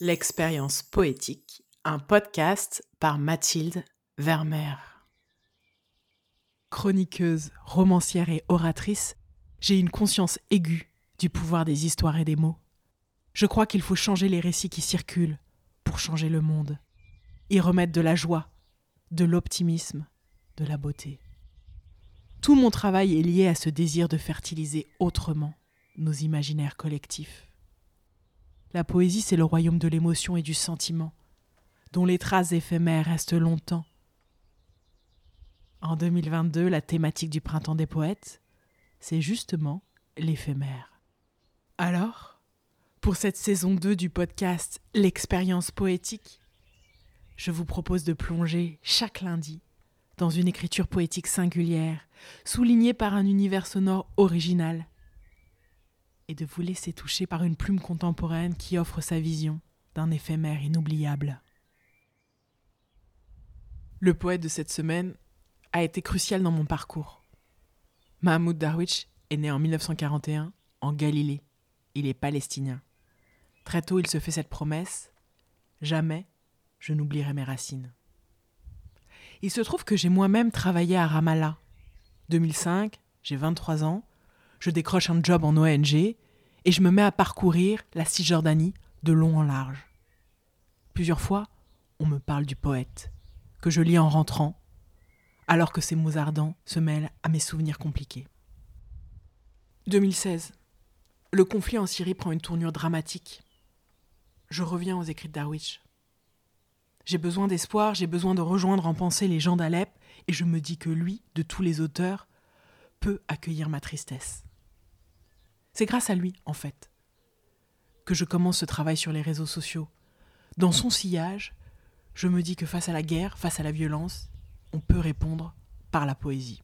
L'expérience poétique, un podcast par Mathilde Vermeer. Chroniqueuse, romancière et oratrice, j'ai une conscience aiguë du pouvoir des histoires et des mots. Je crois qu'il faut changer les récits qui circulent pour changer le monde, y remettre de la joie, de l'optimisme, de la beauté. Tout mon travail est lié à ce désir de fertiliser autrement nos imaginaires collectifs. La poésie, c'est le royaume de l'émotion et du sentiment, dont les traces éphémères restent longtemps. En 2022, la thématique du printemps des poètes, c'est justement l'éphémère. Alors, pour cette saison 2 du podcast L'expérience poétique, je vous propose de plonger chaque lundi dans une écriture poétique singulière, soulignée par un univers sonore original, et de vous laisser toucher par une plume contemporaine qui offre sa vision d'un éphémère inoubliable. Le poète de cette semaine a été crucial dans mon parcours. Mahmoud Darwish est né en 1941 en Galilée. Il est palestinien. Très tôt, il se fait cette promesse Jamais je n'oublierai mes racines. Il se trouve que j'ai moi-même travaillé à Ramallah. 2005, j'ai 23 ans, je décroche un job en ONG et je me mets à parcourir la Cisjordanie de long en large. Plusieurs fois, on me parle du poète, que je lis en rentrant, alors que ces mots ardents se mêlent à mes souvenirs compliqués. 2016. Le conflit en Syrie prend une tournure dramatique. Je reviens aux écrits de Darwish. J'ai besoin d'espoir, j'ai besoin de rejoindre en pensée les gens d'Alep, et je me dis que lui, de tous les auteurs, peut accueillir ma tristesse. C'est grâce à lui, en fait, que je commence ce travail sur les réseaux sociaux. Dans son sillage, je me dis que face à la guerre, face à la violence, on peut répondre par la poésie.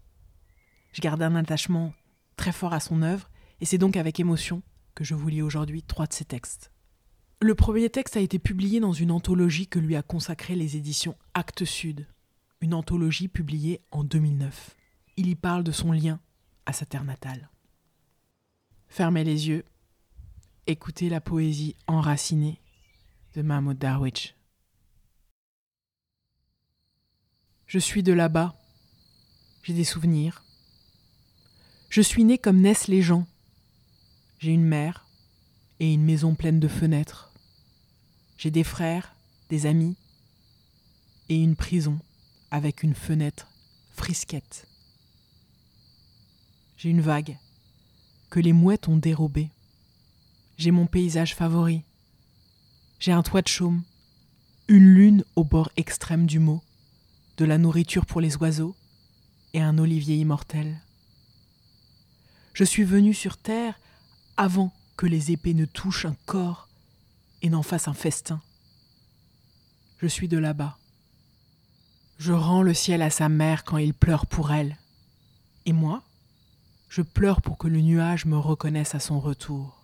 Je garde un attachement très fort à son œuvre, et c'est donc avec émotion que je vous lis aujourd'hui trois de ses textes. Le premier texte a été publié dans une anthologie que lui a consacrée les éditions Actes Sud, une anthologie publiée en 2009. Il y parle de son lien à sa terre natale. Fermez les yeux, écoutez la poésie enracinée de Mahmoud Darwish. Je suis de là-bas, j'ai des souvenirs. Je suis né comme naissent les gens. J'ai une mère et une maison pleine de fenêtres. J'ai des frères, des amis et une prison avec une fenêtre frisquette. J'ai une vague que les mouettes ont dérobé. J'ai mon paysage favori. J'ai un toit de chaume, une lune au bord extrême du mot, de la nourriture pour les oiseaux et un olivier immortel. Je suis venu sur terre avant que les épées ne touchent un corps et n'en fassent un festin. Je suis de là-bas. Je rends le ciel à sa mère quand il pleure pour elle. Et moi, je pleure pour que le nuage me reconnaisse à son retour.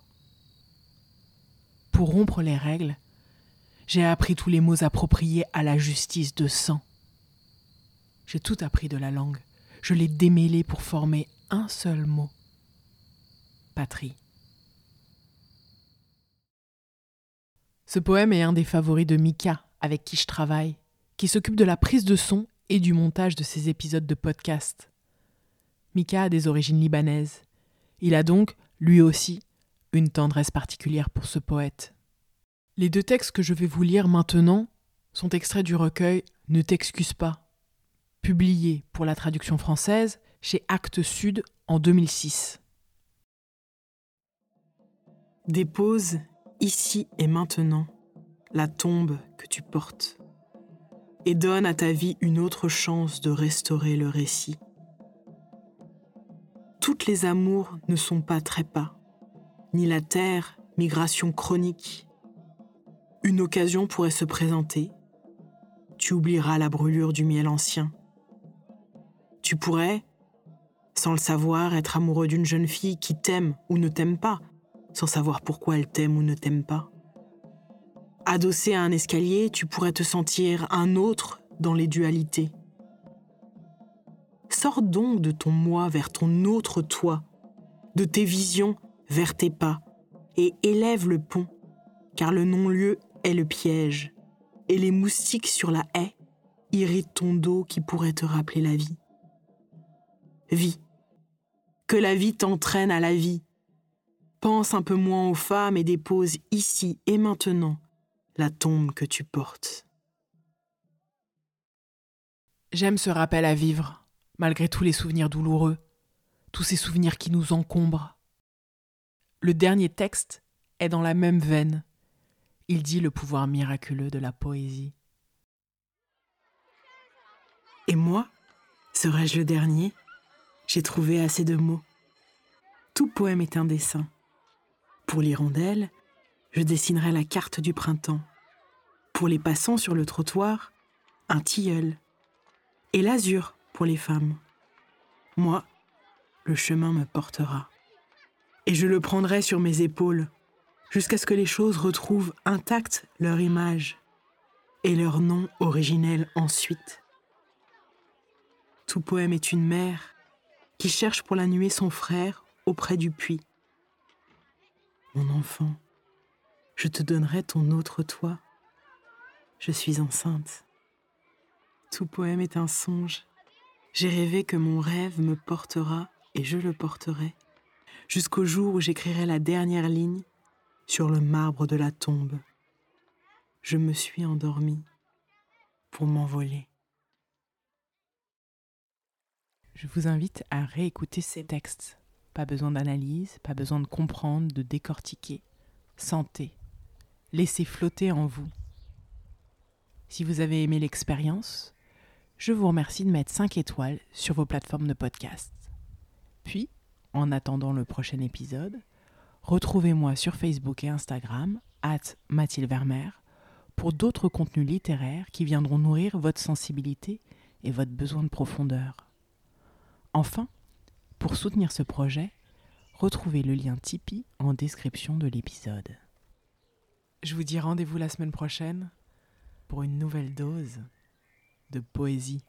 Pour rompre les règles, j'ai appris tous les mots appropriés à la justice de sang. J'ai tout appris de la langue, je l'ai démêlé pour former un seul mot. Patrie. Ce poème est un des favoris de Mika, avec qui je travaille, qui s'occupe de la prise de son et du montage de ces épisodes de podcast. Mika a des origines libanaises. Il a donc, lui aussi, une tendresse particulière pour ce poète. Les deux textes que je vais vous lire maintenant sont extraits du recueil Ne t'excuse pas, publié pour la traduction française chez Actes Sud en 2006. Dépose ici et maintenant la tombe que tu portes et donne à ta vie une autre chance de restaurer le récit toutes les amours ne sont pas trépas, ni la terre, migration chronique. Une occasion pourrait se présenter. Tu oublieras la brûlure du miel ancien. Tu pourrais, sans le savoir, être amoureux d'une jeune fille qui t'aime ou ne t'aime pas, sans savoir pourquoi elle t'aime ou ne t'aime pas. Adossé à un escalier, tu pourrais te sentir un autre dans les dualités. Sors donc de ton moi vers ton autre toi, de tes visions vers tes pas, et élève le pont, car le non-lieu est le piège, et les moustiques sur la haie irritent ton dos qui pourrait te rappeler la vie. Vie. Que la vie t'entraîne à la vie. Pense un peu moins aux femmes et dépose ici et maintenant la tombe que tu portes. J'aime ce rappel à vivre, malgré tous les souvenirs douloureux, tous ces souvenirs qui nous encombrent. Le dernier texte est dans la même veine. Il dit le pouvoir miraculeux de la poésie. Et moi, serais-je le dernier? J'ai trouvé assez de mots. Tout poème est un dessin. Pour l'hirondelle, je dessinerai la carte du printemps. Pour les passants sur le trottoir, un tilleul. Et l'azur les femmes. Moi, le chemin me portera. Et je le prendrai sur mes épaules, jusqu'à ce que les choses retrouvent intactes leur image et leur nom originel ensuite. Tout poème est une mère qui cherche pour la nuée son frère auprès du puits. Mon enfant, je te donnerai ton autre toi. Je suis enceinte. Tout poème est un songe. J'ai rêvé que mon rêve me portera et je le porterai, jusqu'au jour où j'écrirai la dernière ligne sur le marbre de la tombe. Je me suis endormi pour m'envoler. Je vous invite à réécouter ces textes. Pas besoin d'analyse, pas besoin de comprendre, de décortiquer. Sentez. Laissez flotter en vous. Si vous avez aimé l'expérience, je vous remercie de mettre 5 étoiles sur vos plateformes de podcast. Puis, en attendant le prochain épisode, retrouvez-moi sur Facebook et Instagram, at Mathilde Vermeer, pour d'autres contenus littéraires qui viendront nourrir votre sensibilité et votre besoin de profondeur. Enfin, pour soutenir ce projet, retrouvez le lien Tipeee en description de l'épisode. Je vous dis rendez-vous la semaine prochaine pour une nouvelle dose de poésie.